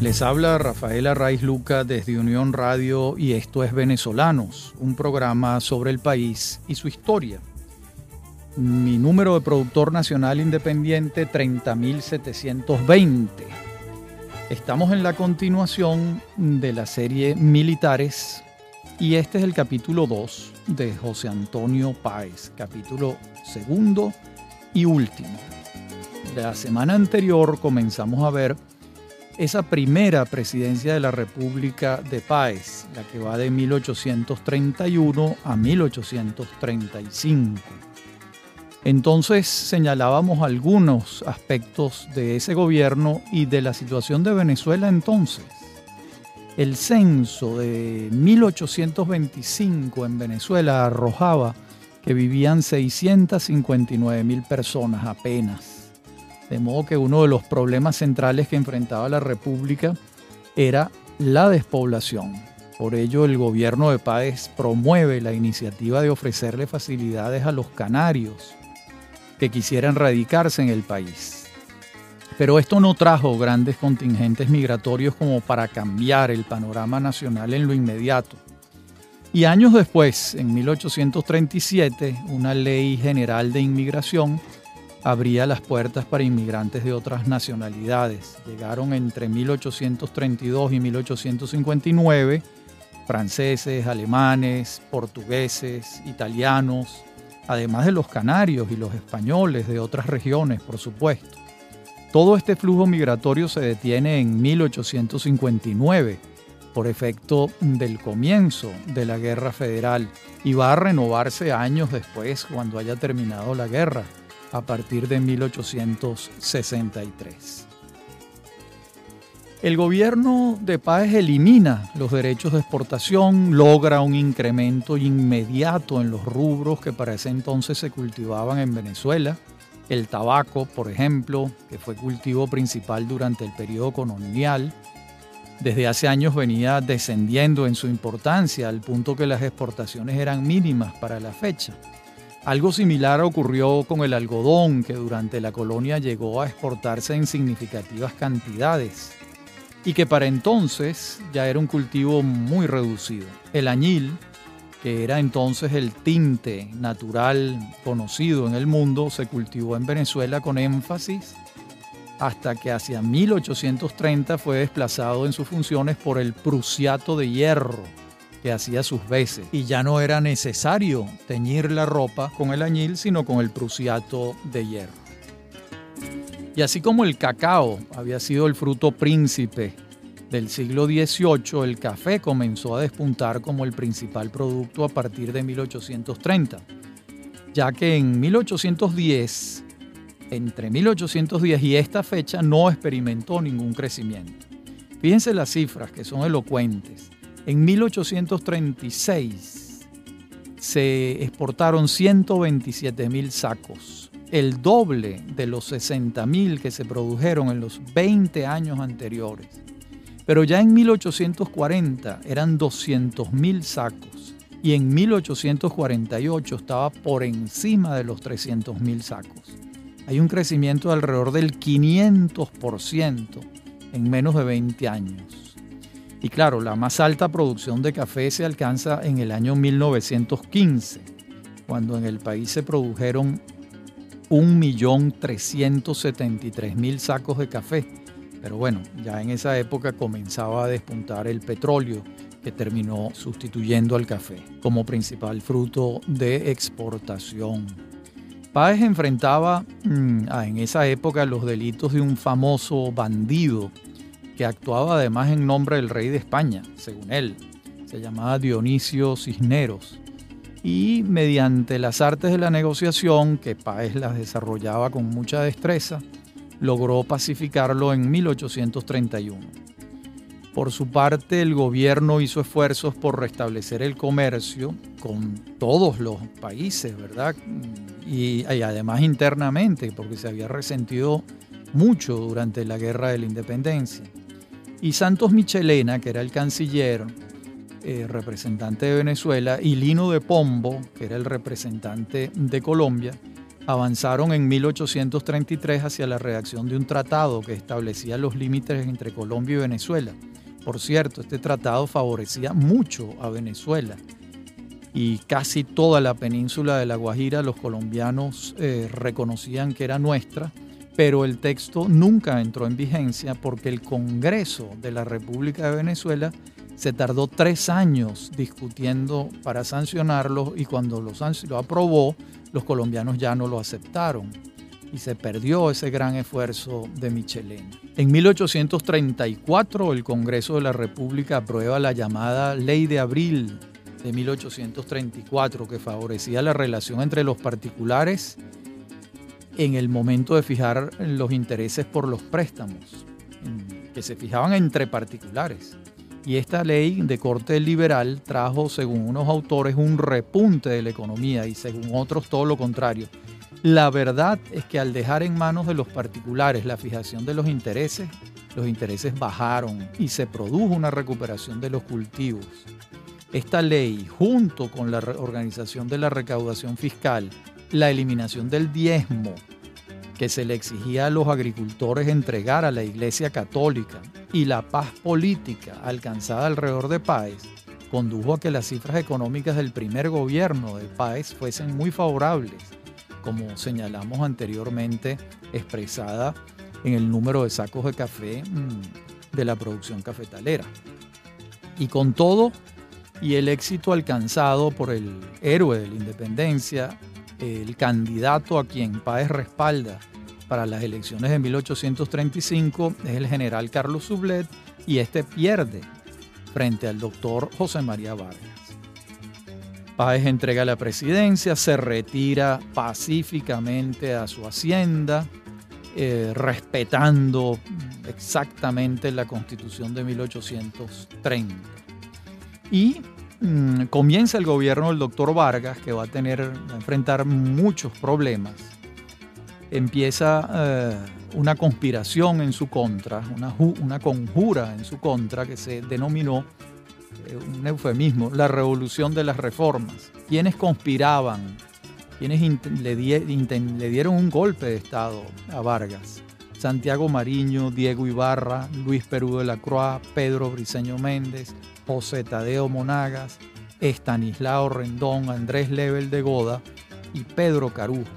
Les habla Rafaela Raiz Luca desde Unión Radio y esto es Venezolanos, un programa sobre el país y su historia. Mi número de productor nacional independiente 30720. Estamos en la continuación de la serie Militares y este es el capítulo 2 de José Antonio Páez, capítulo segundo y último. La semana anterior comenzamos a ver esa primera presidencia de la República de Páez, la que va de 1831 a 1835. Entonces señalábamos algunos aspectos de ese gobierno y de la situación de Venezuela entonces. El censo de 1825 en Venezuela arrojaba que vivían 659 mil personas apenas de modo que uno de los problemas centrales que enfrentaba la República era la despoblación. Por ello el gobierno de Páez promueve la iniciativa de ofrecerle facilidades a los canarios que quisieran radicarse en el país. Pero esto no trajo grandes contingentes migratorios como para cambiar el panorama nacional en lo inmediato. Y años después, en 1837, una ley general de inmigración abría las puertas para inmigrantes de otras nacionalidades. Llegaron entre 1832 y 1859 franceses, alemanes, portugueses, italianos, además de los canarios y los españoles de otras regiones, por supuesto. Todo este flujo migratorio se detiene en 1859 por efecto del comienzo de la Guerra Federal y va a renovarse años después cuando haya terminado la guerra a partir de 1863. El gobierno de Páez elimina los derechos de exportación, logra un incremento inmediato en los rubros que para ese entonces se cultivaban en Venezuela. El tabaco, por ejemplo, que fue cultivo principal durante el periodo colonial, desde hace años venía descendiendo en su importancia al punto que las exportaciones eran mínimas para la fecha. Algo similar ocurrió con el algodón, que durante la colonia llegó a exportarse en significativas cantidades y que para entonces ya era un cultivo muy reducido. El añil, que era entonces el tinte natural conocido en el mundo, se cultivó en Venezuela con énfasis hasta que hacia 1830 fue desplazado en sus funciones por el prusiato de hierro, que hacía sus veces y ya no era necesario teñir la ropa con el añil, sino con el prusiato de hierro. Y así como el cacao había sido el fruto príncipe del siglo XVIII, el café comenzó a despuntar como el principal producto a partir de 1830, ya que en 1810, entre 1810 y esta fecha, no experimentó ningún crecimiento. Fíjense las cifras que son elocuentes. En 1836 se exportaron 127 mil sacos, el doble de los 60 mil que se produjeron en los 20 años anteriores. Pero ya en 1840 eran 200 mil sacos y en 1848 estaba por encima de los 300 mil sacos. Hay un crecimiento de alrededor del 500% en menos de 20 años. Y claro, la más alta producción de café se alcanza en el año 1915, cuando en el país se produjeron 1.373.000 sacos de café. Pero bueno, ya en esa época comenzaba a despuntar el petróleo que terminó sustituyendo al café como principal fruto de exportación. Páez enfrentaba mm, en esa época los delitos de un famoso bandido que actuaba además en nombre del rey de España, según él. Se llamaba Dionisio Cisneros. Y mediante las artes de la negociación, que Páez las desarrollaba con mucha destreza, logró pacificarlo en 1831. Por su parte, el gobierno hizo esfuerzos por restablecer el comercio con todos los países, ¿verdad? Y, y, además internamente, porque se había resentido mucho durante la Guerra de la Independencia. Y Santos Michelena, que era el canciller, eh, representante de Venezuela, y Lino de Pombo, que era el representante de Colombia, avanzaron en 1833 hacia la redacción de un tratado que establecía los límites entre Colombia y Venezuela. Por cierto, este tratado favorecía mucho a Venezuela y casi toda la península de La Guajira los colombianos eh, reconocían que era nuestra, pero el texto nunca entró en vigencia porque el Congreso de la República de Venezuela se tardó tres años discutiendo para sancionarlo y cuando lo, lo aprobó, los colombianos ya no lo aceptaron y se perdió ese gran esfuerzo de Michelena. En 1834 el Congreso de la República aprueba la llamada Ley de Abril de 1834 que favorecía la relación entre los particulares en el momento de fijar los intereses por los préstamos, que se fijaban entre particulares. Y esta ley de corte liberal trajo, según unos autores, un repunte de la economía y según otros todo lo contrario. La verdad es que al dejar en manos de los particulares la fijación de los intereses, los intereses bajaron y se produjo una recuperación de los cultivos. Esta ley, junto con la organización de la recaudación fiscal, la eliminación del diezmo que se le exigía a los agricultores entregar a la Iglesia Católica y la paz política alcanzada alrededor de Páez, condujo a que las cifras económicas del primer gobierno de Páez fuesen muy favorables, como señalamos anteriormente expresada en el número de sacos de café mm, de la producción cafetalera. Y con todo, y el éxito alcanzado por el héroe de la independencia, el candidato a quien Páez respalda para las elecciones de 1835 es el general Carlos Sublet y este pierde frente al doctor José María Vargas. Páez entrega la presidencia, se retira pacíficamente a su hacienda, eh, respetando exactamente la constitución de 1830. Y mm, comienza el gobierno del doctor Vargas, que va a tener, a enfrentar muchos problemas. Empieza eh, una conspiración en su contra, una, una, conjura en su contra que se denominó, eh, un eufemismo, la revolución de las reformas. Quienes conspiraban, quienes le, le dieron un golpe de Estado a Vargas. Santiago Mariño, Diego Ibarra, Luis Perú de la Croix, Pedro Briceño Méndez, José Tadeo Monagas, Estanislao Rendón, Andrés Lebel de Goda y Pedro Carujo.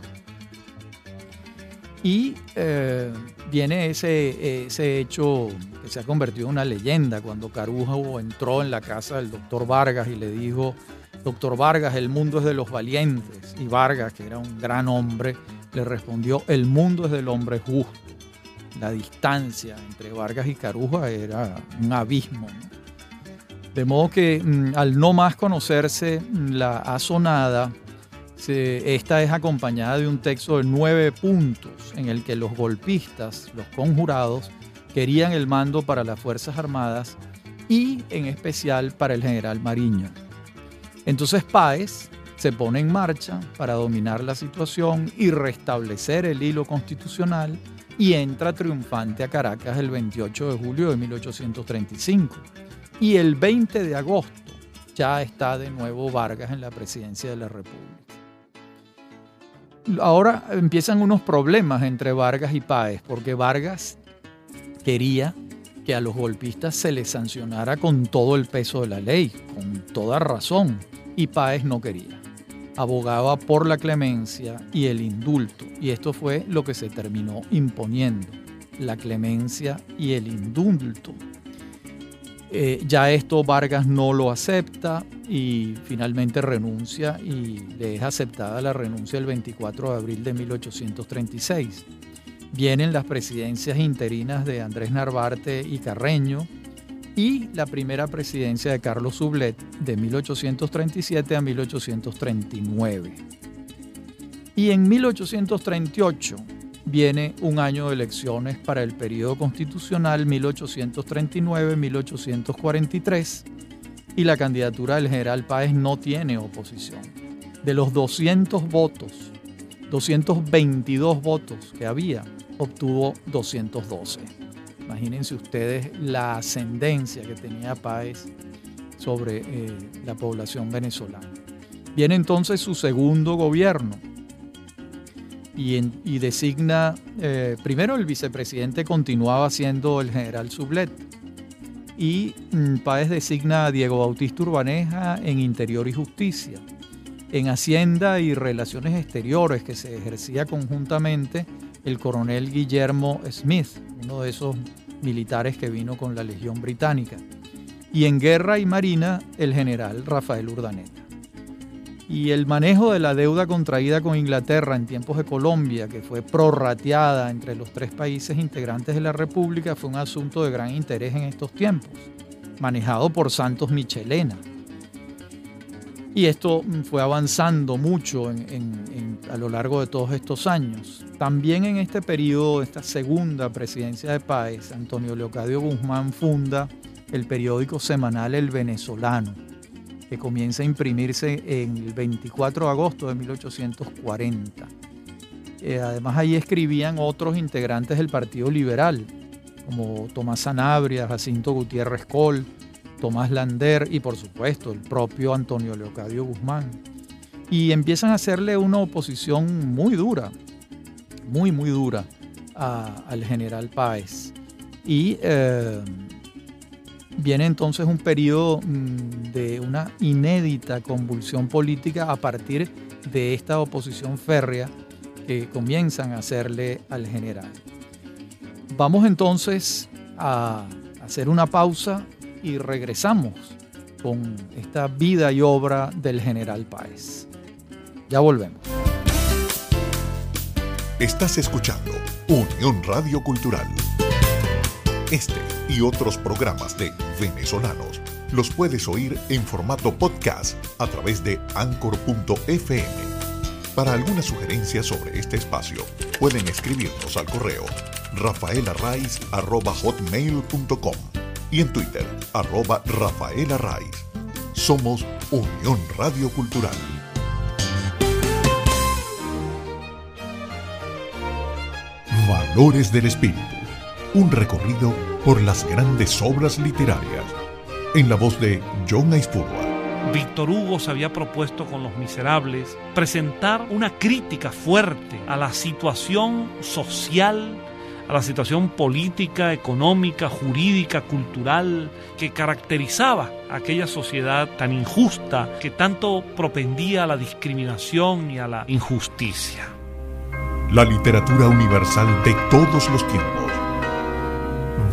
Y eh, viene ese, ese hecho que se ha convertido en una leyenda cuando Carujo entró en la casa del doctor Vargas y le dijo, doctor Vargas, el mundo es de los valientes. Y Vargas, que era un gran hombre, le respondió, el mundo es del hombre justo. La distancia entre Vargas y Carujo era un abismo. De modo que mm, al no más conocerse mm, la asonada, esta es acompañada de un texto de nueve puntos en el que los golpistas, los conjurados, querían el mando para las Fuerzas Armadas y en especial para el general Mariño. Entonces Páez se pone en marcha para dominar la situación y restablecer el hilo constitucional y entra triunfante a Caracas el 28 de julio de 1835 y el 20 de agosto ya está de nuevo Vargas en la presidencia de la República. Ahora empiezan unos problemas entre Vargas y Páez, porque Vargas quería que a los golpistas se les sancionara con todo el peso de la ley, con toda razón, y Páez no quería. Abogaba por la clemencia y el indulto, y esto fue lo que se terminó imponiendo, la clemencia y el indulto eh, ya esto Vargas no lo acepta y finalmente renuncia y le es aceptada la renuncia el 24 de abril de 1836. Vienen las presidencias interinas de Andrés Narvarte y Carreño y la primera presidencia de Carlos Sublet de 1837 a 1839. Y en 1838 viene un año de elecciones para el periodo constitucional 1839-1843 y la candidatura del general Páez no tiene oposición. De los 200 votos, 222 votos que había, obtuvo 212. Imagínense ustedes la ascendencia que tenía Páez sobre eh, la población venezolana. Viene entonces su segundo gobierno, y, designa, eh, primero el vicepresidente continuaba siendo el general Sublet y mm, Páez designa a Diego Bautista Urbaneja en Interior y Justicia. En Hacienda y Relaciones Exteriores, que se ejercía conjuntamente el coronel Guillermo Smith, uno de esos militares que vino con la Legión Británica. Y en Guerra y Marina, el general Rafael Urdaneta. Y el manejo de la deuda contraída con Inglaterra en tiempos de Colombia, que fue prorrateada entre los tres países integrantes de la República, fue un asunto de gran interés en estos tiempos, manejado por Santos Michelena. Y esto fue avanzando mucho a lo largo de todos estos años. También en este periodo, esta segunda presidencia de Páez, Antonio Leocadio Guzmán funda el periódico semanal El Venezolano que comienza a imprimirse en el 24 de agosto de 1840. Eh, además ahí escribían otros integrantes del Partido Liberal, como Tomás Sanabria, Jacinto Gutiérrez Col, Tomás Lander y por supuesto el propio Antonio Leocadio Guzmán. Y empiezan a hacerle una oposición muy dura, muy, muy dura al general Páez. Y eh, Viene entonces un periodo mm, de una inédita convulsión política a partir de esta oposición férrea que comienzan a hacerle al general. Vamos entonces a hacer una pausa y regresamos con esta vida y obra del general Páez. Ya volvemos. Estás escuchando Unión Radio Cultural. Este y otros programas de venezolanos los puedes oír en formato podcast a través de anchor.fm. Para alguna sugerencia sobre este espacio, pueden escribirnos al correo rafaelarraiz.com y en Twitter, arroba rafaelarraiz. Somos Unión Radio Cultural. Valores del Espíritu un recorrido por las grandes obras literarias, en la voz de John Aispurua. Víctor Hugo se había propuesto con Los Miserables presentar una crítica fuerte a la situación social, a la situación política, económica, jurídica, cultural que caracterizaba aquella sociedad tan injusta que tanto propendía a la discriminación y a la injusticia. La literatura universal de todos los tiempos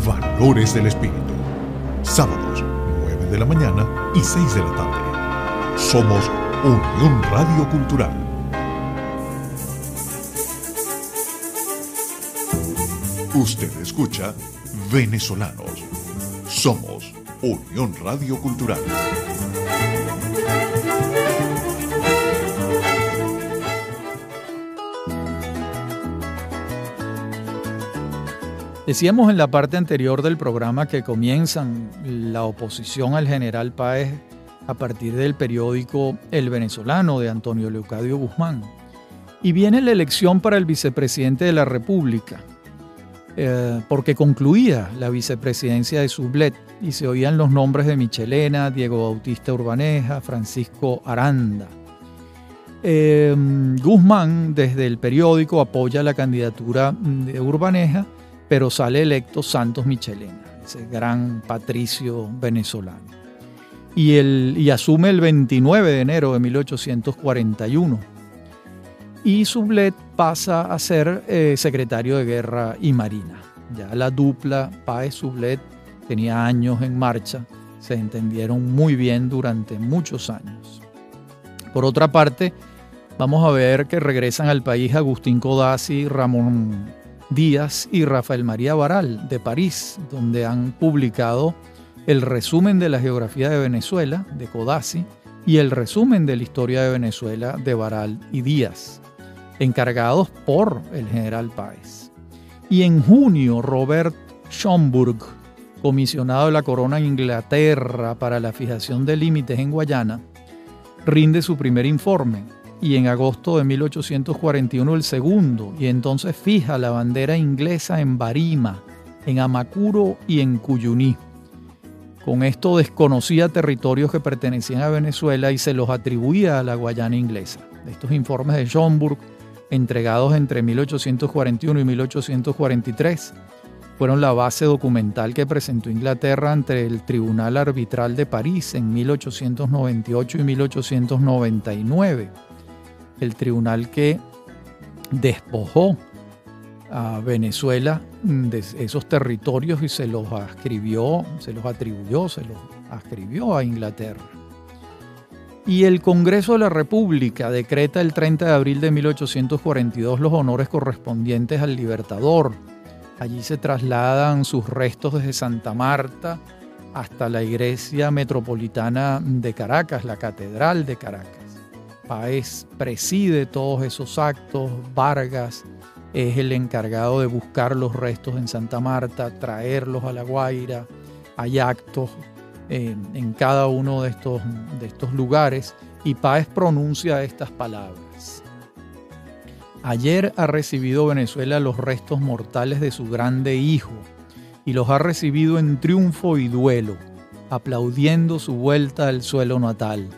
Valores del Espíritu. Sábados, 9 de la mañana y 6 de la tarde. Somos Unión Radio Cultural. Usted escucha Venezolanos. Somos Unión Radio Cultural. Decíamos en la parte anterior del programa que comienzan la oposición al general Páez a partir del periódico El Venezolano de Antonio Leucadio Guzmán. Y viene la elección para el vicepresidente de la República, eh, porque concluía la vicepresidencia de Sublet y se oían los nombres de Michelena, Diego Bautista Urbaneja, Francisco Aranda. Eh, Guzmán desde el periódico apoya la candidatura de Urbaneja pero sale electo Santos Michelena, ese gran patricio venezolano. Y, y asume el 29 de enero de 1841. Y Sublet pasa a ser eh, secretario de Guerra y Marina. Ya la dupla Páez-Sublet tenía años en marcha, se entendieron muy bien durante muchos años. Por otra parte, vamos a ver que regresan al país Agustín Codazzi, Ramón Díaz y Rafael María Baral de París, donde han publicado el resumen de la geografía de Venezuela de Codazzi y el resumen de la historia de Venezuela de Baral y Díaz, encargados por el general Páez. Y en junio, Robert Schomburg, comisionado de la corona Inglaterra para la fijación de límites en Guayana, rinde su primer informe y en agosto de 1841 el segundo, y entonces fija la bandera inglesa en Barima, en Amacuro y en Cuyuní. Con esto desconocía territorios que pertenecían a Venezuela y se los atribuía a la Guayana inglesa. Estos informes de Schomburg entregados entre 1841 y 1843, fueron la base documental que presentó Inglaterra ante el Tribunal Arbitral de París en 1898 y 1899. El tribunal que despojó a Venezuela de esos territorios y se los ascribió, se los atribuyó, se los ascribió a Inglaterra. Y el Congreso de la República decreta el 30 de abril de 1842 los honores correspondientes al Libertador. Allí se trasladan sus restos desde Santa Marta hasta la iglesia metropolitana de Caracas, la Catedral de Caracas. Páez preside todos esos actos, Vargas es el encargado de buscar los restos en Santa Marta, traerlos a La Guaira. Hay actos en cada uno de estos, de estos lugares y Páez pronuncia estas palabras. Ayer ha recibido Venezuela los restos mortales de su grande hijo y los ha recibido en triunfo y duelo, aplaudiendo su vuelta al suelo natal.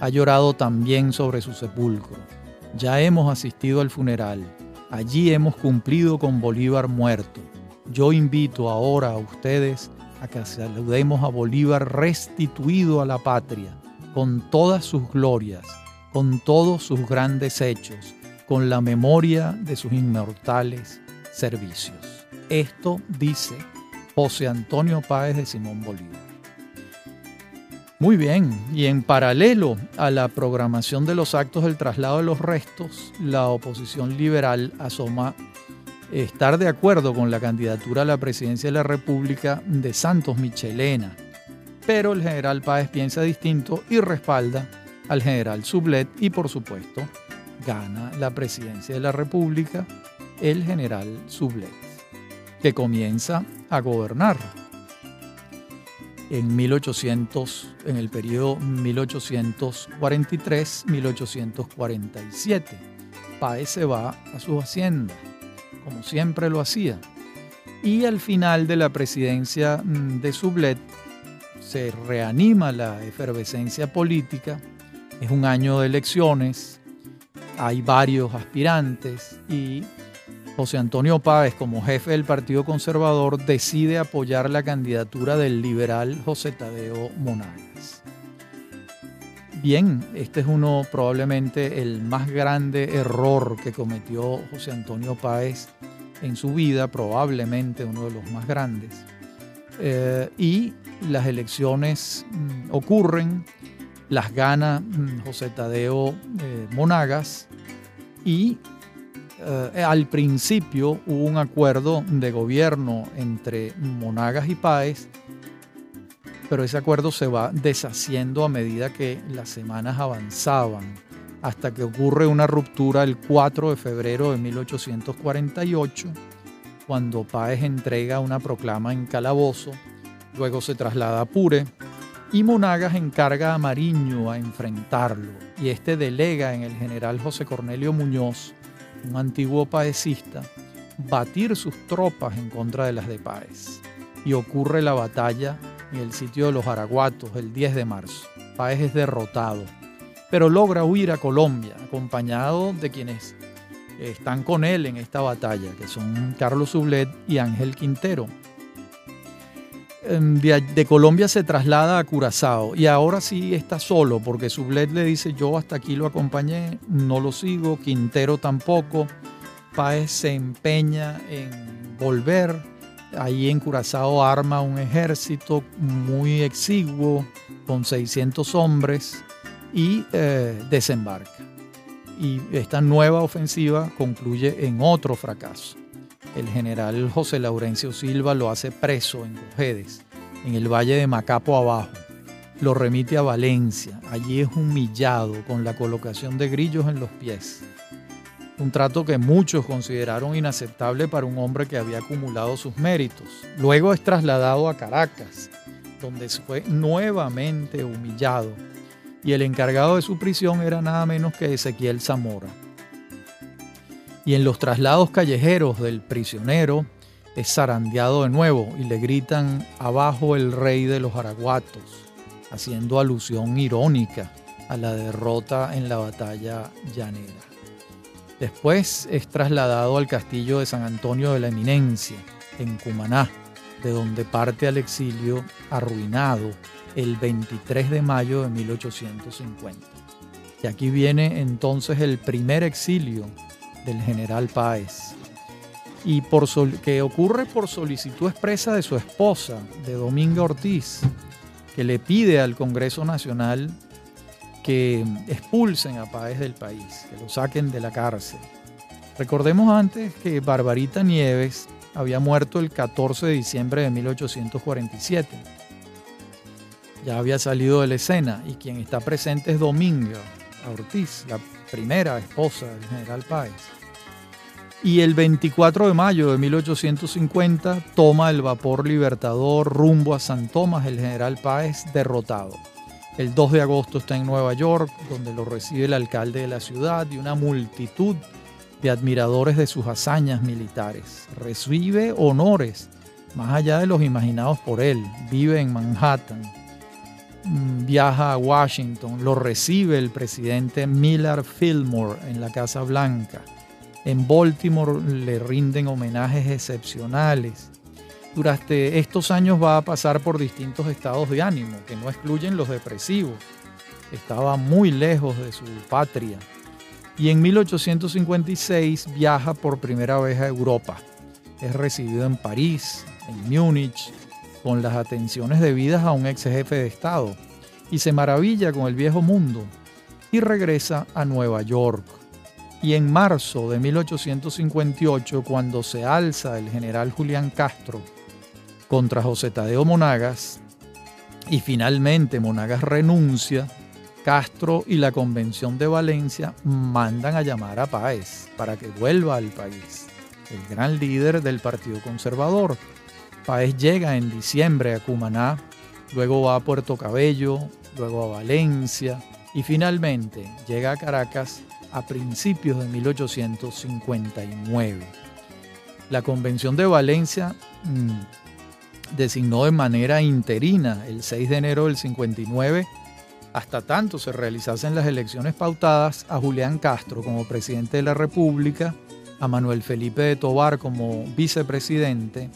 Ha llorado también sobre su sepulcro. Ya hemos asistido al funeral Allí hemos cumplido con Bolívar muerto. Yo invito ahora a ustedes a que saludemos a Bolívar restituido a la patria, con todas sus glorias, con todos sus grandes hechos, con la memoria de sus inmortales servicios. Esto dice José Antonio Páez de Simón Bolívar. Muy bien, y en paralelo a la programación de los actos del traslado de los restos, la oposición liberal asoma estar de acuerdo con la candidatura a la presidencia de la República de Santos Michelena, pero el general Páez piensa distinto y respalda al general Sublet y por supuesto gana la presidencia de la República el general Sublet, que comienza a gobernar en 1800, en el periodo 1843-1847. Páez se va a su hacienda, como siempre lo hacía. Y al final de la presidencia mm, de Sublet se reanima la efervescencia política. Es un año de elecciones, hay varios aspirantes y José Antonio Páez, como jefe del Partido Conservador, decide apoyar la candidatura del liberal José Tadeo Monagas. Bien, este es uno probablemente el más grande error que cometió José Antonio Páez en su vida, probablemente uno de los más grandes. Eh, y las elecciones mm, ocurren, las gana mm, José Tadeo eh, Monagas y eh, al principio hubo un acuerdo de gobierno entre Monagas y Páez, pero ese acuerdo se va deshaciendo a medida que las semanas avanzaban, hasta que ocurre una ruptura el 4 de febrero de 1848, cuando Páez entrega una proclama en Calabozo, luego se traslada a Pure, y Monagas encarga a Mariño a enfrentarlo, y este delega en el general José Cornelio Muñoz un antiguo paecista, batir sus tropas en contra de las de Páez. Y ocurre la batalla en el sitio de los Araguatos el 10 de marzo. Páez es derrotado, pero logra huir a Colombia, acompañado de quienes están con él en esta batalla, que son Carlos Sublet y Ángel Quintero. Em, de, Colombia se traslada a Curazao y ahora sí está solo porque Sublet le dice yo hasta aquí lo acompañé, no lo sigo, Quintero tampoco. Páez se empeña en volver. Ahí en Curazao arma un ejército muy exiguo con 600 hombres y eh, desembarca. Y esta nueva ofensiva concluye en otro fracaso el general José Laurencio Silva lo hace preso en Cojedes, en el valle de Macapo abajo. Lo remite a Valencia. Allí es humillado con la colocación de grillos en los pies. Un trato que muchos consideraron inaceptable para un hombre que había acumulado sus méritos. Luego es trasladado a Caracas, donde fue nuevamente humillado. Y el encargado de su prisión era nada menos que Ezequiel Zamora y en los traslados callejeros del prisionero es zarandeado de nuevo y le gritan abajo el rey de los araguatos, haciendo alusión irónica a la derrota en la batalla llanera. Después es trasladado al castillo de San Antonio de la Eminencia, en Cumaná, de donde parte al exilio arruinado el 23 de mayo de 1850. Y aquí viene entonces el primer exilio del general Páez, y por que ocurre por solicitud expresa de su esposa, de Dominga Ortiz, que le pide al Congreso Nacional que expulsen a Páez del país, que lo saquen de la cárcel. Recordemos antes que Barbarita Nieves había muerto el 14 de diciembre de 1847. Ya había salido de la escena y quien está presente es Dominga Ortiz, la primera esposa del general Páez. Y el 24 de mayo de 1850 toma el vapor Libertador rumbo a San Tomás el general Páez derrotado. El 2 de agosto está en Nueva York, donde lo recibe el alcalde de la ciudad y una multitud de admiradores de sus hazañas militares. Recibe honores más allá de los imaginados por él. Vive en Manhattan. Viaja a Washington. Lo recibe el presidente Millard Fillmore en la Casa Blanca. En Baltimore le rinden homenajes excepcionales. Durante estos años va a pasar por distintos estados de ánimo, que no excluyen los depresivos. Estaba muy lejos de su patria. Y en 1856 viaja por primera vez a Europa. Es recibido en París, en Múnich, con las atenciones debidas a un ex jefe de Estado. Y se maravilla con el viejo mundo. Y regresa a Nueva York y en marzo de 1858, cuando se alza el general Julián Castro contra José Tadeo Monagas, y finalmente Monagas renuncia, Castro y la Convención de Valencia mandan a llamar a Páez para que vuelva al país, el gran líder del Partido Conservador. Páez llega en diciembre a Cumaná, luego va a Puerto Cabello, luego a Valencia y finalmente llega a Caracas a principios de 1859. La Convención de Valencia mm, designó de manera interina el 6 de enero del 59, hasta tanto se realizasen las elecciones pautadas, a Julián Castro como presidente de la República, a Manuel Felipe de Tobar como vicepresidente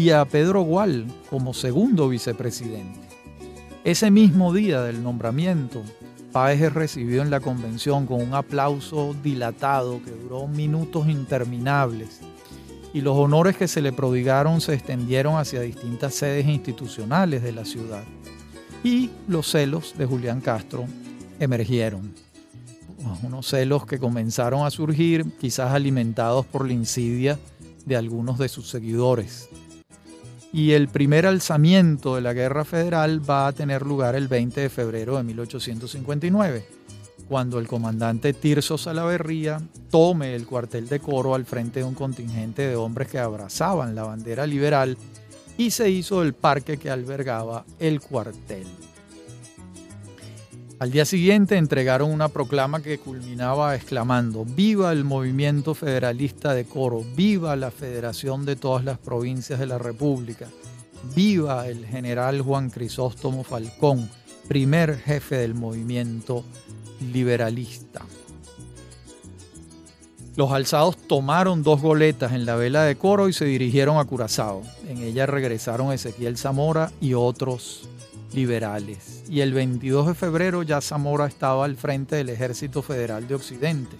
y a Pedro Gual como segundo vicepresidente. Ese mismo día del nombramiento, Páez es recibido en la convención con un aplauso dilatado que duró minutos interminables y los honores que se le prodigaron se extendieron hacia distintas sedes institucionales de la ciudad. Y los celos de Julián Castro emergieron. Unos celos que comenzaron a surgir, quizás alimentados por la insidia de algunos de sus seguidores y el primer alzamiento de la Guerra Federal va a tener lugar el 20 de febrero de 1859, cuando el comandante Tirso Salaverría tome el cuartel de Coro al frente de un contingente de hombres que abrazaban la bandera liberal y se hizo el parque que albergaba el cuartel. Al día siguiente entregaron una proclama que culminaba exclamando, viva el movimiento federalista de Coro, viva la federación de todas las provincias de la República, viva el general Juan Crisóstomo Falcón, primer jefe del movimiento liberalista. Los alzados tomaron dos goletas en la vela de Coro y se dirigieron a Curazao. En ella regresaron Ezequiel Zamora y otros liberales. Y el 22 de febrero ya Zamora estaba al frente del Ejército Federal de Occidente.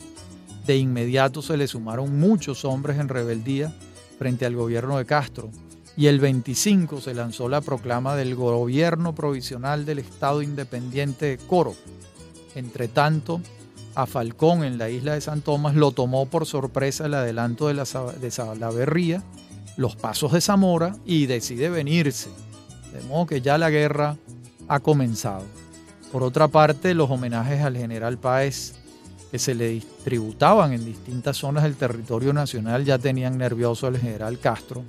De inmediato se le sumaron muchos hombres en rebeldía frente al gobierno de Castro. Y el 25 se lanzó la proclama del gobierno provisional del Estado Independiente de Coro. Entre tanto, a Falcón en la isla de San Tomás lo tomó por sorpresa el adelanto de, la, de los pasos de Zamora y decide venirse de modo que ya la guerra ha comenzado. Por otra parte, los homenajes al general Páez que se le distributaban en distintas zonas del territorio nacional ya tenían nervioso al general Castro.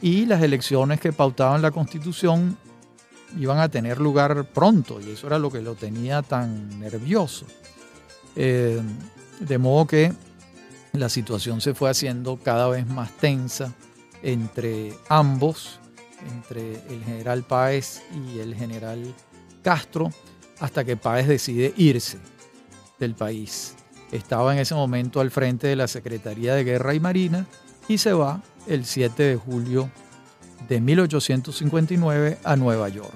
Y las elecciones que pautaban la constitución iban a tener lugar pronto y eso era lo que lo tenía tan nervioso. Eh, de modo que la situación se fue haciendo cada vez más tensa entre ambos entre el general Páez y el general Castro hasta que Páez decide irse del país. estaba en ese momento al frente de la Secretaría de Guerra y Marina y se va el 7 de julio de 1859 a Nueva York.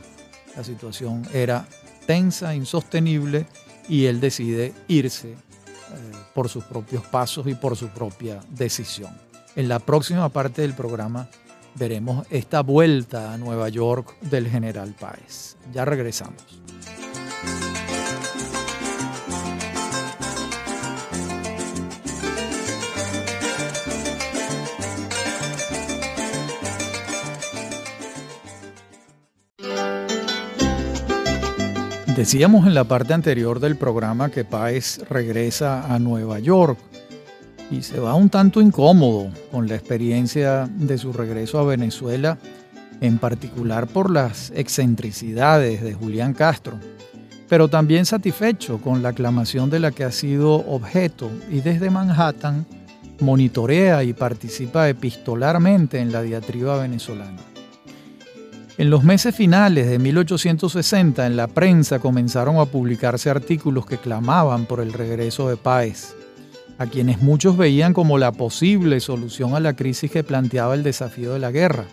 La situación era tensa, insostenible y él decide irse eh, por sus propios pasos y por su propia decisión. En la próxima parte del programa veremos esta vuelta a Nueva York del general Páez. Ya regresamos. Decíamos en la parte anterior del programa que Páez regresa a Nueva York y se va un tanto incómodo con la experiencia de su regreso a Venezuela, en particular por las excentricidades de Julián Castro, pero también satisfecho con la aclamación de la que ha sido objeto y desde Manhattan monitorea y participa epistolarmente en la diatriba venezolana. En los meses finales de 1860 en la prensa comenzaron a publicarse artículos que clamaban por el regreso de Páez, a quienes muchos veían como la posible solución a la crisis que planteaba el desafío de la guerra.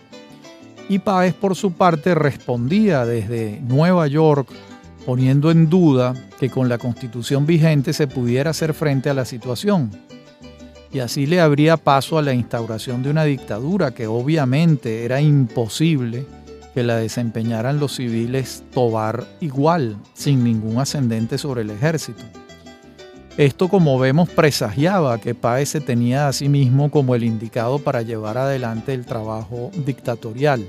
Y Páez por su parte respondía desde Nueva York poniendo en duda que con la constitución vigente se pudiera hacer frente a la situación. Y así le abría paso a la instauración de una dictadura que obviamente era imposible que la desempeñaran los civiles Tobar igual, sin ningún ascendente sobre el ejército. Esto, como vemos, presagiaba que Páez se tenía a sí mismo como el indicado para llevar adelante el trabajo dictatorial.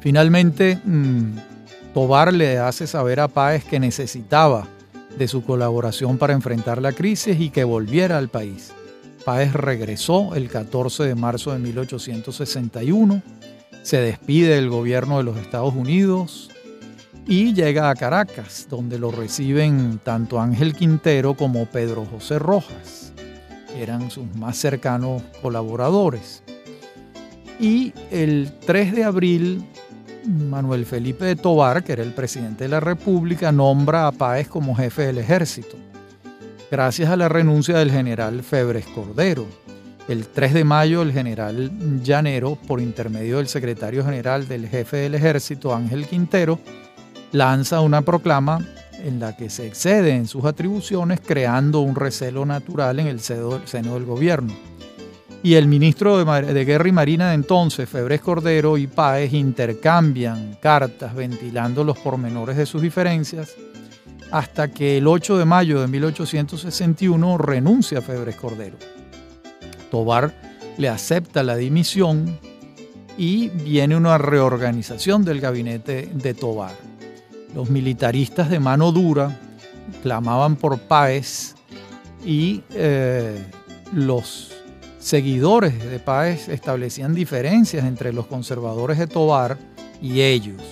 Finalmente, mm, Tobar le hace saber a Páez que necesitaba de su colaboración para enfrentar la crisis y que volviera al país. Páez regresó el 14 de marzo de 1861 se despide del gobierno de los Estados Unidos y llega a Caracas, donde lo reciben tanto Ángel Quintero como Pedro José Rojas, que eran sus más cercanos colaboradores. Y el 3 de abril, Manuel Felipe de Tobar, que era el presidente de la República, nombra a Páez como jefe del ejército, gracias a la renuncia del general Febres Cordero el 3 de mayo, el general Llanero, por intermedio del secretario general del jefe del ejército, Ángel Quintero, lanza una proclama en la que se excede en sus atribuciones, creando un recelo natural en el seno del gobierno. Y el ministro de, Guerra y Marina de entonces, Febres Cordero y Páez, intercambian cartas ventilando los pormenores de sus diferencias, hasta que el 8 de mayo de 1861 renuncia Febres Cordero. Tobar le acepta la dimisión y viene una reorganización del gabinete de Tobar. Los militaristas de mano dura clamaban por Páez y eh, los seguidores de Páez establecían diferencias entre los conservadores de Tobar y ellos.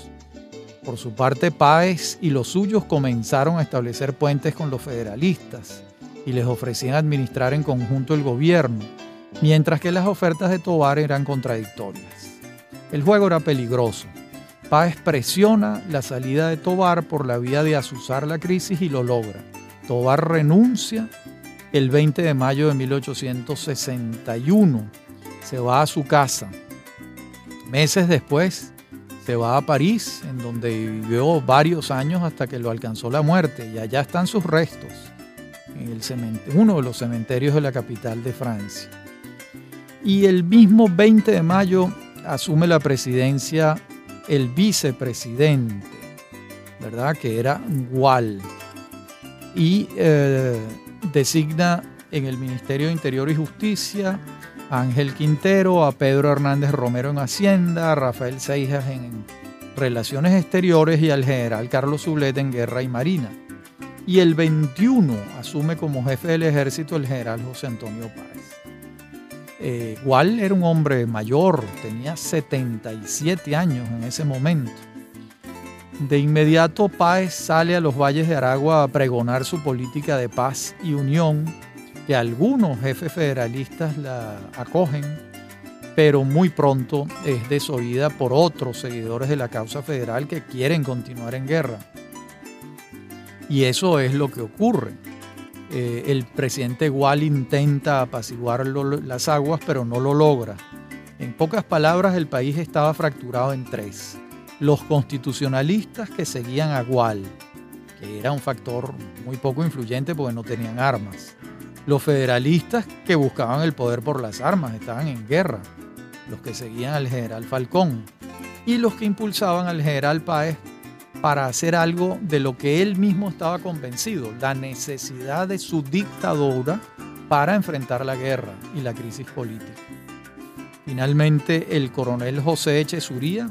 Por su parte, Páez y los suyos comenzaron a establecer puentes con los federalistas y les ofrecían administrar en conjunto el gobierno mientras que las ofertas de Tobar eran contradictorias. El juego era peligroso. Páez presiona la salida de Tobar por la vía de azuzar la crisis y lo logra. Tobar renuncia el 20 de mayo de 1861. Se va a su casa. Meses después se va a París, en donde vivió varios años hasta que lo alcanzó la muerte, y allá están sus restos, en uno de los cementerios de la capital de Francia. Y el mismo 20 de mayo asume la presidencia el vicepresidente, ¿verdad? Que era Gual. Y eh, designa en el Ministerio de Interior y Justicia a Ángel Quintero, a Pedro Hernández Romero en Hacienda, a Rafael Seijas en Relaciones Exteriores y al general Carlos Sublet en Guerra y Marina. Y el 21 asume como jefe del ejército el general José Antonio Páez. Eh, era un hombre mayor, tenía 77 años en ese momento. De inmediato Páez sale a los valles de Aragua a pregonar su política de paz y unión, que algunos jefes federalistas la acogen, pero muy pronto es desoída por otros seguidores de la causa federal que quieren continuar en guerra. Y eso es lo que ocurre. Eh, el presidente Gual intenta apaciguar las aguas, pero no lo logra. En pocas palabras, el país estaba fracturado en tres. Los constitucionalistas que seguían a Gual, que era un factor muy poco influyente porque no tenían armas. Los federalistas que buscaban el poder por las armas, estaban en guerra. Los que seguían al general Falcón. Y los que impulsaban al general Páez para hacer algo de lo que él mismo estaba convencido, la necesidad de su dictadura para enfrentar la guerra y la crisis política. Finalmente, el coronel José Echesuría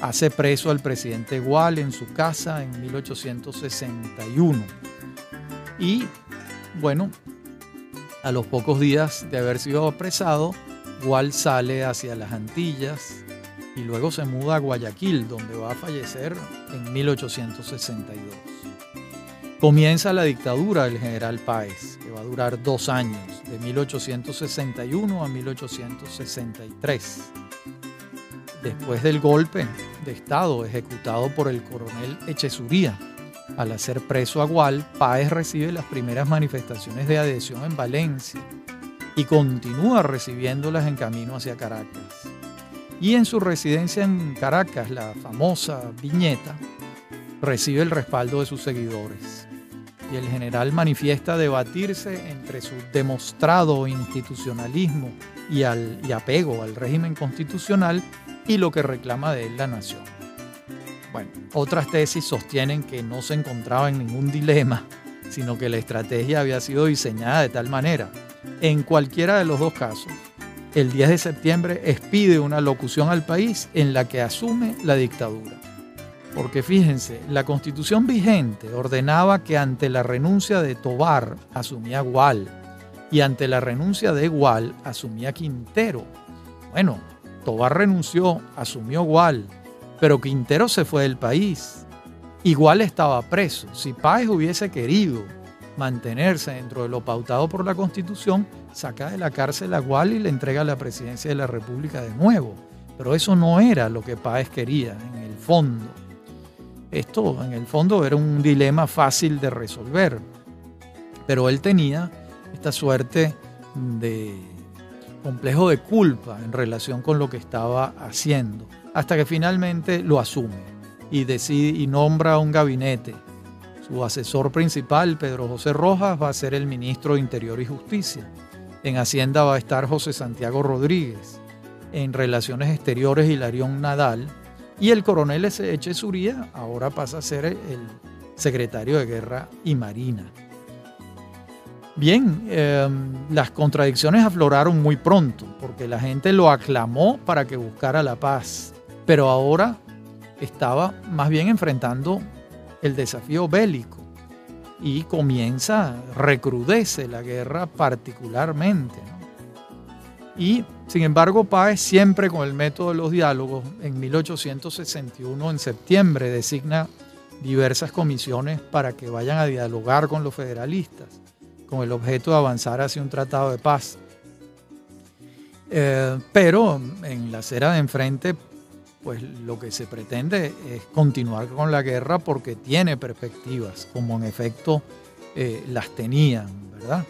hace preso al presidente Gual en su casa en 1861. Y, bueno, a los pocos días de haber sido apresado, Gual sale hacia las Antillas, y luego se muda a Guayaquil, donde va a fallecer en 1862. Comienza la dictadura del general Páez, que va a durar dos años, de 1861 a 1863. Después del golpe de Estado ejecutado por el coronel Echesuría, al hacer preso a Gual, Páez recibe las primeras manifestaciones de adhesión en Valencia y continúa recibiéndolas en camino hacia Caracas. Y en su residencia en Caracas, la famosa Viñeta, recibe el respaldo de sus seguidores. Y el general manifiesta debatirse entre su demostrado institucionalismo y, al, apego al régimen constitucional y lo que reclama de él la nación. Bueno, otras tesis sostienen que no se encontraba en ningún dilema, sino que la estrategia había sido diseñada de tal manera. En cualquiera de los dos casos, el 10 de septiembre expide una locución al país en la que asume la dictadura. Porque fíjense, la constitución vigente ordenaba que ante la renuncia de Tobar asumía Gual y ante la renuncia de Gual asumía Quintero. Bueno, Tobar renunció, asumió Gual, pero Quintero se fue del país. Igual estaba preso. Si Páez hubiese querido mantenerse dentro de lo pautado por la Constitución, saca de la cárcel a Gual y le entrega la presidencia de la República de nuevo. Pero eso no era lo que Páez quería en el fondo. Esto en el fondo era un dilema fácil de resolver. Pero él tenía esta suerte de complejo de culpa en relación con lo que estaba haciendo, hasta que finalmente lo asume y decide y nombra un gabinete. Su asesor principal, Pedro José Rojas, va a ser el ministro de Interior y Justicia. En Hacienda va a estar José Santiago Rodríguez. En Relaciones Exteriores, Hilarión Nadal. Y el coronel Echesuría ahora pasa a ser el secretario de Guerra y Marina. Bien, em, las contradicciones afloraron muy pronto, porque la gente lo aclamó para que buscara la paz, pero ahora estaba más bien enfrentando el desafío bélico y comienza, recrudece la guerra particularmente. Y sin embargo, Páez siempre con el método de los diálogos, en 1861, en septiembre, designa diversas comisiones para que vayan a dialogar con los federalistas, con el objeto de avanzar hacia un tratado de paz. Eh, pero en la acera de enfrente pues lo que se pretende es continuar con la guerra porque tiene perspectivas, como en efecto eh, las tenían, ¿verdad?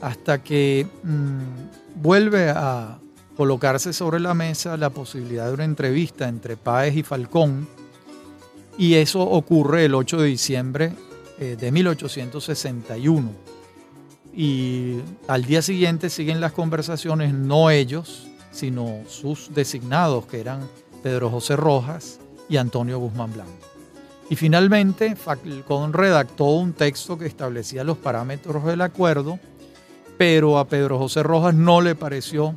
Hasta que mm, vuelve a colocarse sobre la mesa la posibilidad de una entrevista entre Páez y Falcón, y eso ocurre el 8 de diciembre eh, de 1861. Y al día siguiente siguen las conversaciones, no ellos, sino sus designados, que eran Pedro José Rojas y Antonio Guzmán Blanco. Y finalmente, Falcón redactó un texto que establecía los parámetros del acuerdo, pero a Pedro José Rojas no le pareció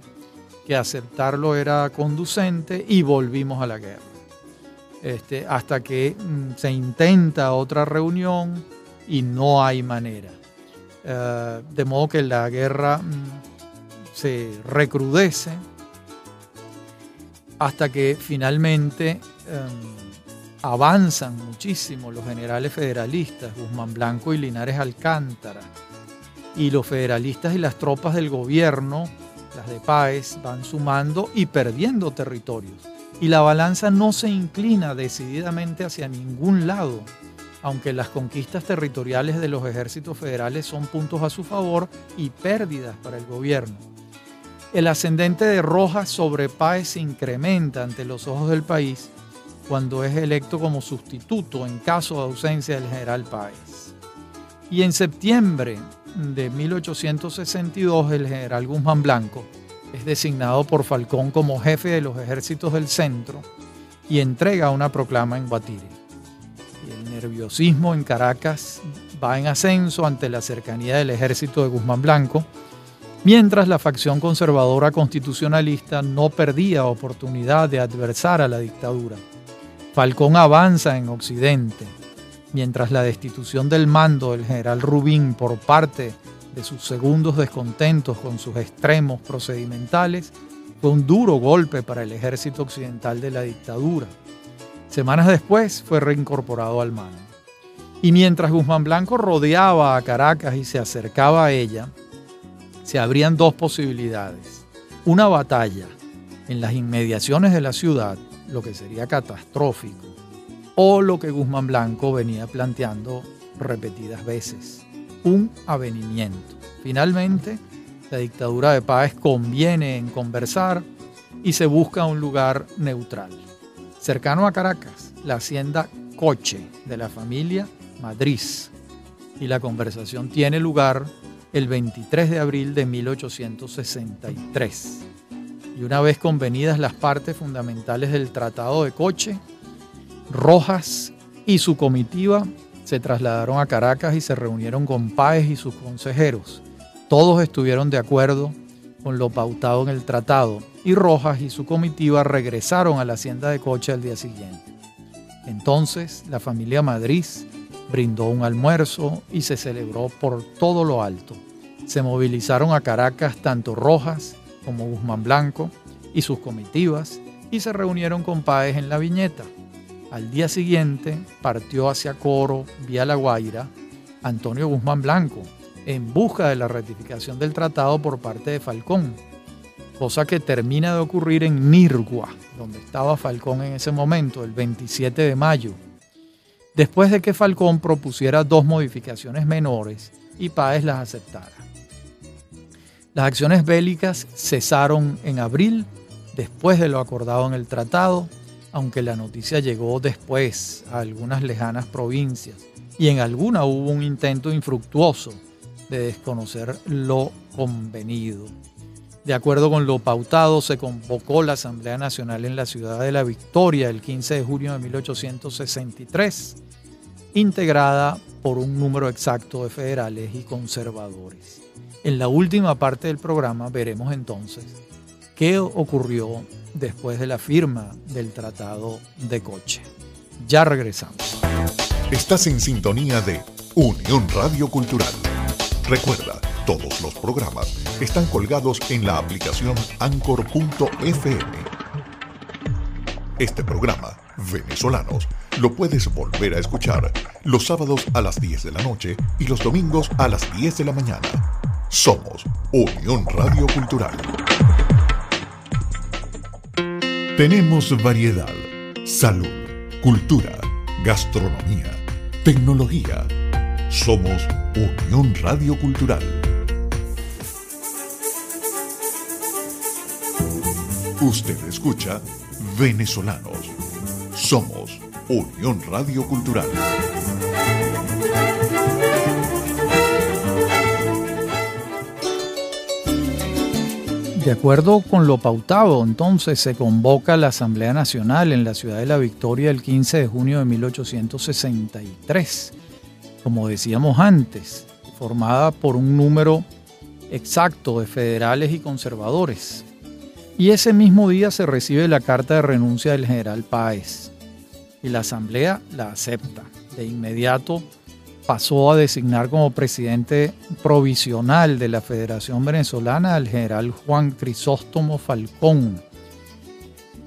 que aceptarlo era conducente y volvimos a la guerra. Este, hasta que mm, se intenta otra reunión y no hay manera. Eh, de modo que la guerra mm, se recrudece hasta que finalmente em, avanzan muchísimo los generales federalistas, Guzmán Blanco y Linares Alcántara, y los federalistas y las tropas del gobierno, las de Páez, van sumando y perdiendo territorios. Y la balanza no se inclina decididamente hacia ningún lado. aunque las conquistas territoriales de los ejércitos federales son puntos a su favor y pérdidas para el gobierno. El ascendente de Rojas sobre Páez se incrementa ante los ojos del país cuando es electo como sustituto en caso de ausencia del general Páez. Y en septiembre de 1862 el general Guzmán Blanco es designado por Falcón como jefe de los ejércitos del centro y entrega una proclama en Guatire. El nerviosismo en Caracas va en ascenso ante la cercanía del ejército de Guzmán Blanco, mientras la facción conservadora constitucionalista no perdía oportunidad de adversar a la dictadura. Falcón avanza en Occidente, mientras la destitución del mando del general Rubín por parte de sus segundos descontentos con sus extremos procedimentales fue un duro golpe para el ejército occidental de la dictadura. Semanas después fue reincorporado al mando. Y mientras Guzmán Blanco rodeaba a Caracas y se acercaba a ella, se abrían dos posibilidades. Una batalla en las inmediaciones de la ciudad, lo que sería catastrófico, o lo que Guzmán Blanco venía planteando repetidas veces, un avenimiento. Finalmente, la dictadura de Páez conviene en conversar y se busca un lugar neutral. Cercano a Caracas, la hacienda Coche de la familia Madrid. Y la conversación tiene lugar el 23 de abril de 1863. Y una vez convenidas las partes fundamentales del Tratado de Coche, Rojas y su comitiva se trasladaron a Caracas y se reunieron con Páez y sus consejeros. Todos estuvieron de acuerdo con lo pautado en el tratado y Rojas y su comitiva regresaron a la hacienda de Coche al día siguiente. Entonces la familia Madrid brindó un almuerzo y se celebró por todo lo alto. Se movilizaron a Caracas tanto Rojas como Guzmán Blanco y sus comitivas y se reunieron con Páez en la viñeta. Al día siguiente partió hacia Coro, vía La Guaira, Antonio Guzmán Blanco, en busca de la ratificación del tratado por parte de Falcón, cosa que termina de ocurrir en Nirgua, donde estaba Falcón en ese momento, el 27 de mayo, después de que Falcón propusiera dos modificaciones menores y Páez las aceptara. Las acciones bélicas cesaron en abril, después de lo acordado en el tratado, aunque la noticia llegó después a algunas lejanas provincias y en alguna hubo un intento infructuoso de desconocer lo convenido. De acuerdo con lo pautado, se convocó la Asamblea Nacional en la ciudad de La Victoria el 15 de junio de 1863, integrada por un número exacto de federales y conservadores. En la última parte del programa veremos entonces qué ocurrió después de la firma del Tratado de Coche. Ya regresamos. Estás en sintonía de Unión Radio Cultural. Recuerda, todos los programas están colgados en la aplicación anchor.fm. Este programa, Venezolanos, lo puedes volver a escuchar los sábados a las 10 de la noche y los domingos a las 10 de la mañana. Somos Unión Radio Cultural. Tenemos variedad, salud, cultura, gastronomía, tecnología. Somos Unión Radio Cultural. Usted escucha Venezolanos. Somos Unión Radio Cultural. De acuerdo con lo pautado, entonces se convoca la Asamblea Nacional en la ciudad de La Victoria el 15 de junio de 1863, como decíamos antes, formada por un número exacto de federales y conservadores. Y ese mismo día se recibe la carta de renuncia del general Páez y la Asamblea la acepta. De inmediato pasó a designar como presidente provisional de la Federación Venezolana al general Juan Crisóstomo Falcón.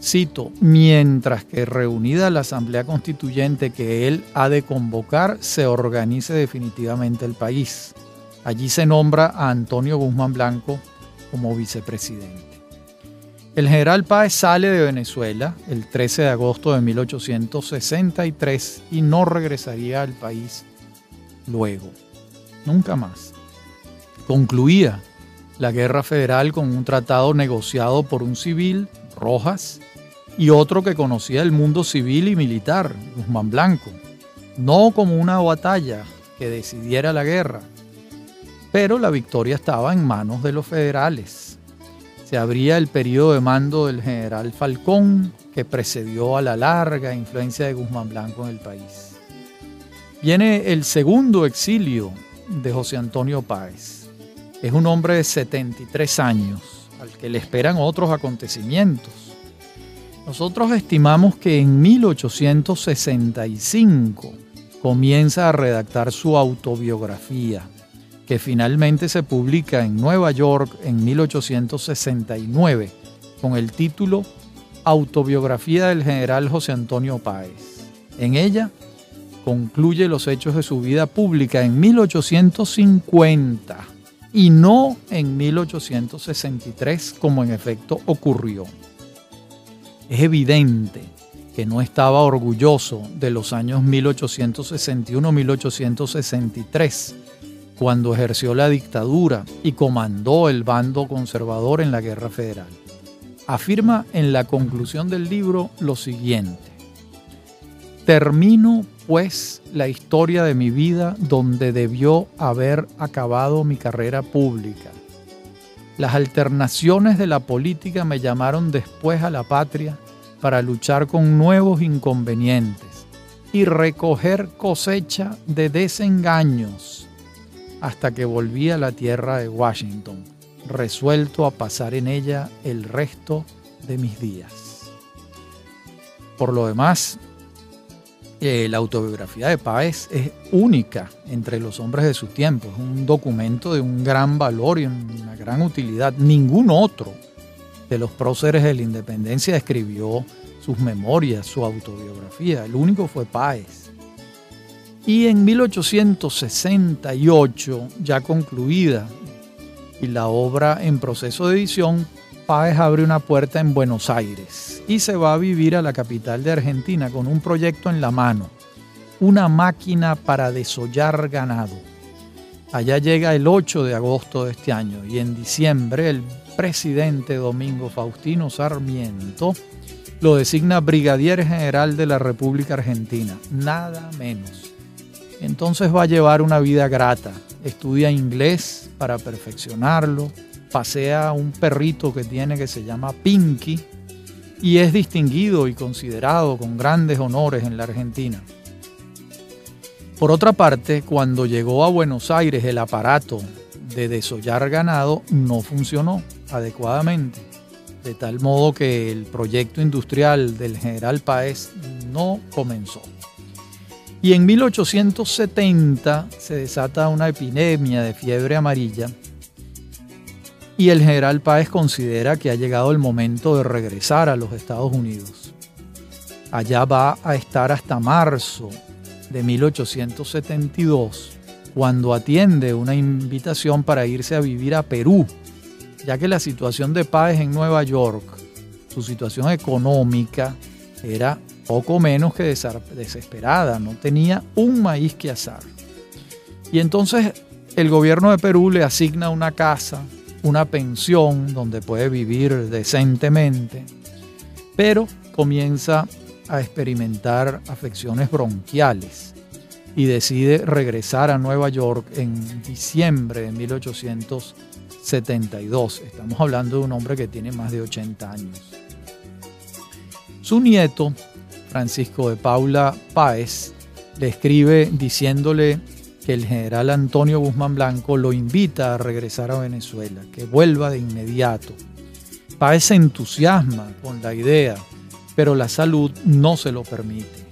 Cito, mientras que reunida la Asamblea Constituyente que él ha de convocar, se organice definitivamente el país. Allí se nombra a Antonio Guzmán Blanco como vicepresidente. El general Páez sale de Venezuela el 13 de agosto de 1863 y no regresaría al país luego, nunca más. Concluía la guerra federal con un tratado negociado por un civil, Rojas, y otro que conocía el mundo civil y militar, Guzmán Blanco, no como una batalla que decidiera la guerra, pero la victoria estaba en manos de los federales. Se abría el periodo de mando del general Falcón, que precedió a la larga influencia de Guzmán Blanco en el país. Viene el segundo exilio de José Antonio Páez. Es un hombre de 73 años, al que le esperan otros acontecimientos. Nosotros estimamos que en 1865 comienza a redactar su autobiografía, que finalmente se publica en Nueva York en 1869 con el título Autobiografía del general José Antonio Páez. En ella concluye los hechos de su vida pública en 1850 y no en 1863 como en efecto ocurrió. Es evidente que no estaba orgulloso de los años 1861-1863, cuando ejerció la dictadura y comandó el bando conservador en la Guerra Federal. Afirma en la conclusión del libro lo siguiente. Termino pues la historia de mi vida donde debió haber acabado mi carrera pública. Las alternaciones de la política me llamaron después a la patria para luchar con nuevos inconvenientes y recoger cosecha de desengaños hasta que volví a la tierra de Washington, resuelto a pasar en ella el resto de mis días. Por lo demás, eh, la autobiografía de Páez es única entre los hombres de su tiempo, es un documento de un gran valor y una gran utilidad. Ningún otro de los próceres de la independencia escribió sus memorias, su autobiografía. El único fue Páez. Y en 1868, ya concluida y la obra en proceso de edición, Páez abre una puerta en Buenos Aires y se va a vivir a la capital de Argentina con un proyecto en la mano, una máquina para desollar ganado. Allá llega el 8 de agosto de este año y en diciembre el presidente Domingo Faustino Sarmiento lo designa brigadier general de la República Argentina, nada menos. Entonces va a llevar una vida grata, estudia inglés para perfeccionarlo, pasea un perrito que tiene que se llama Pinky y es distinguido y considerado con grandes honores en la Argentina. Por otra parte, cuando llegó a Buenos Aires el aparato de desollar ganado no funcionó adecuadamente, de tal modo que el proyecto industrial del general Páez no comenzó. Y en 1870 se desata una epidemia de fiebre amarilla y el general Páez considera que ha llegado el momento de regresar a los Estados Unidos. Allá va a estar hasta marzo de 1872, cuando atiende una invitación para irse a vivir a Perú, ya que la situación de Páez en Nueva York, su situación económica, era poco menos que desesperada, no tenía un maíz que asar. Y entonces el gobierno de Perú le asigna una casa una pensión donde puede vivir decentemente, pero comienza a experimentar afecciones bronquiales y decide regresar a Nueva York en diciembre de 1872. Estamos hablando de un hombre que tiene más de 80 años. Su nieto, Francisco de Paula Páez, le escribe diciéndole que el general Antonio Guzmán Blanco lo invita a regresar a Venezuela, que vuelva de inmediato. Páez se entusiasma con la idea, pero la salud no se lo permite.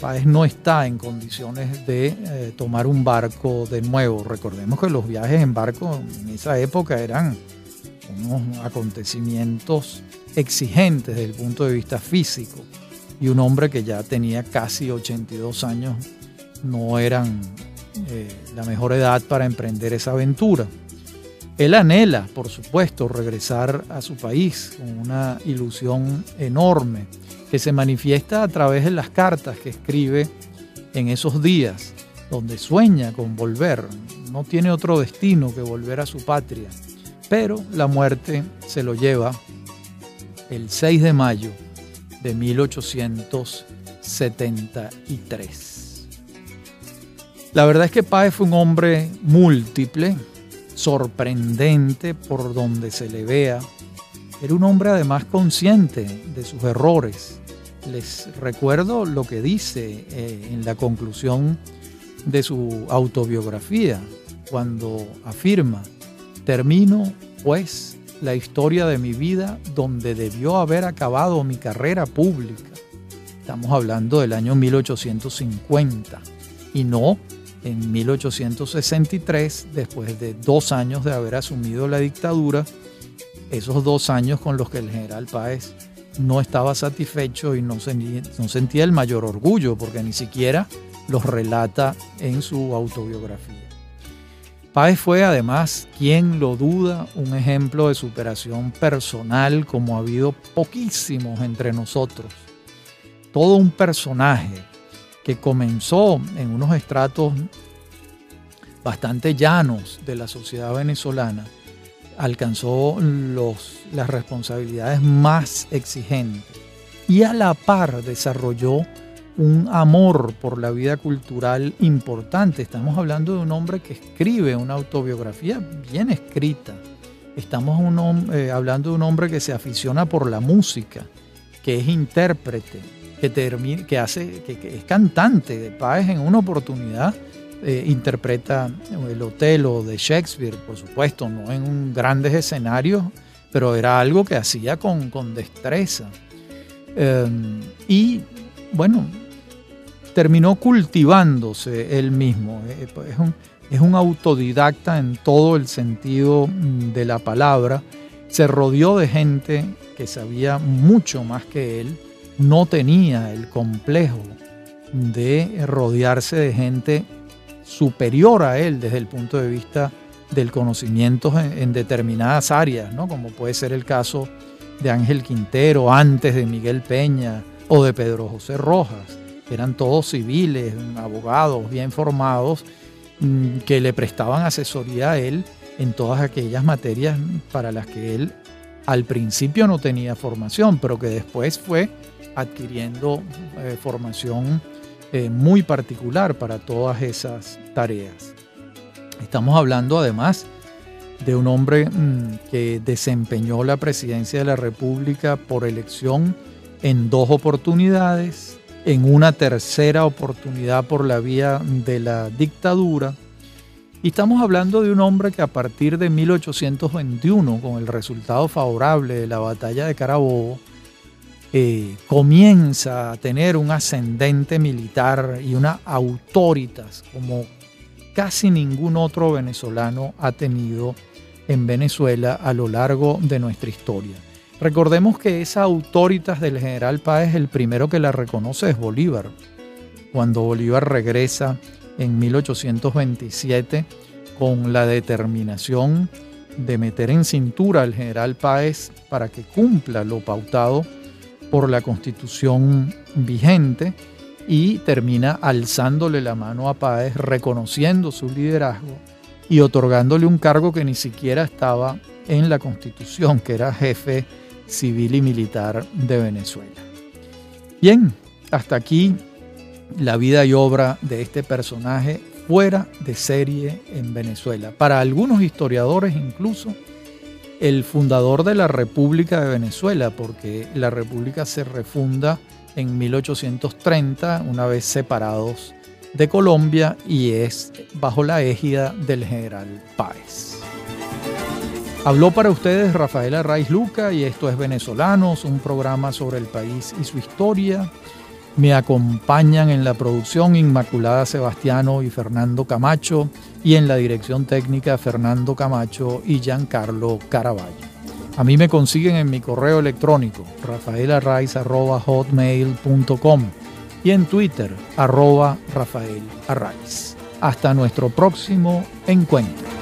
Páez no está en condiciones de eh, tomar un barco de nuevo. Recordemos que los viajes en barco en esa época eran unos acontecimientos exigentes desde el punto de vista físico. Y un hombre que ya tenía casi 82 años no eran eh, la mejor edad para emprender esa aventura. Él anhela, por supuesto, regresar a su país con una ilusión enorme que se manifiesta a través de las cartas que escribe en esos días, donde sueña con volver. No tiene otro destino que volver a su patria. Pero la muerte se lo lleva el 6 de mayo de 1873. La verdad es que Páez fue un hombre múltiple, sorprendente por donde se le vea. Era un hombre además consciente de sus errores. Les recuerdo lo que dice eh, en la conclusión de su autobiografía, cuando afirma, termino pues la historia de mi vida donde debió haber acabado mi carrera pública. Estamos hablando del año 1850 y no en 1863, después de dos años de haber asumido la dictadura, esos dos años con los que el general Páez no estaba satisfecho y no sentía, no sentía el mayor orgullo, porque ni siquiera los relata en su autobiografía. Páez fue además, quien lo duda, un ejemplo de superación personal como ha habido poquísimos entre nosotros. Todo un personaje comenzó en unos estratos bastante llanos de la sociedad venezolana, alcanzó los, las responsabilidades más exigentes y a la par desarrolló un amor por la vida cultural importante. Estamos hablando de un hombre que escribe una autobiografía bien escrita. Estamos eh, hablando de un hombre que se aficiona por la música, que es intérprete, que, que, hace, que, es cantante de Páez en una oportunidad. Eh, interpreta el Otelo de Shakespeare, por supuesto, no en grandes escenarios, pero era algo que hacía con, destreza. Em, y bueno, terminó cultivándose él mismo. Eh, es un, es un autodidacta en todo el sentido mm, de la palabra. Se rodeó de gente que sabía mucho más que él no tenía el complejo de rodearse de gente superior a él desde el punto de vista del conocimiento en, determinadas áreas, ¿no? como puede ser el caso de Ángel Quintero antes de Miguel Peña o de Pedro José Rojas. Eran todos civiles, abogados bien formados mm, que le prestaban asesoría a él en todas aquellas materias para las que él al principio no tenía formación, pero que después fue adquiriendo eh, formación eh, muy particular para todas esas tareas. Estamos hablando además de un hombre mm, que desempeñó la presidencia de la República por elección en dos oportunidades, en una tercera oportunidad por la vía de la dictadura. Y estamos hablando de un hombre que a partir de 1821, con el resultado favorable de la batalla de Carabobo, eh, comienza a tener un ascendente militar y una autoritas como casi ningún otro venezolano ha tenido en Venezuela a lo largo de nuestra historia. Recordemos que esa autoritas del general Páez, el primero que la reconoce es Bolívar. Cuando Bolívar regresa en 1827 con la determinación de meter en cintura al general Páez para que cumpla lo pautado por la constitución vigente y termina alzándole la mano a Páez, reconociendo su liderazgo y otorgándole un cargo que ni siquiera estaba en la constitución, que era jefe civil y militar de Venezuela. Bien, hasta aquí la vida y obra de este personaje fuera de serie en Venezuela. Para algunos historiadores incluso el fundador de la República de Venezuela, porque la República se refunda en 1830, una vez separados de Colombia, y es bajo la égida del general Páez. Habló para ustedes Rafael Arraiz Luca y esto es Venezolanos, un programa sobre el país y su historia. Me acompañan en la producción Inmaculada Sebastiano y Fernando Camacho y en la dirección técnica Fernando Camacho y Giancarlo Caraballo. A mí me consiguen en mi correo electrónico rafaelarraiz.hotmail.com y en Twitter arroba Rafael Hasta nuestro próximo encuentro.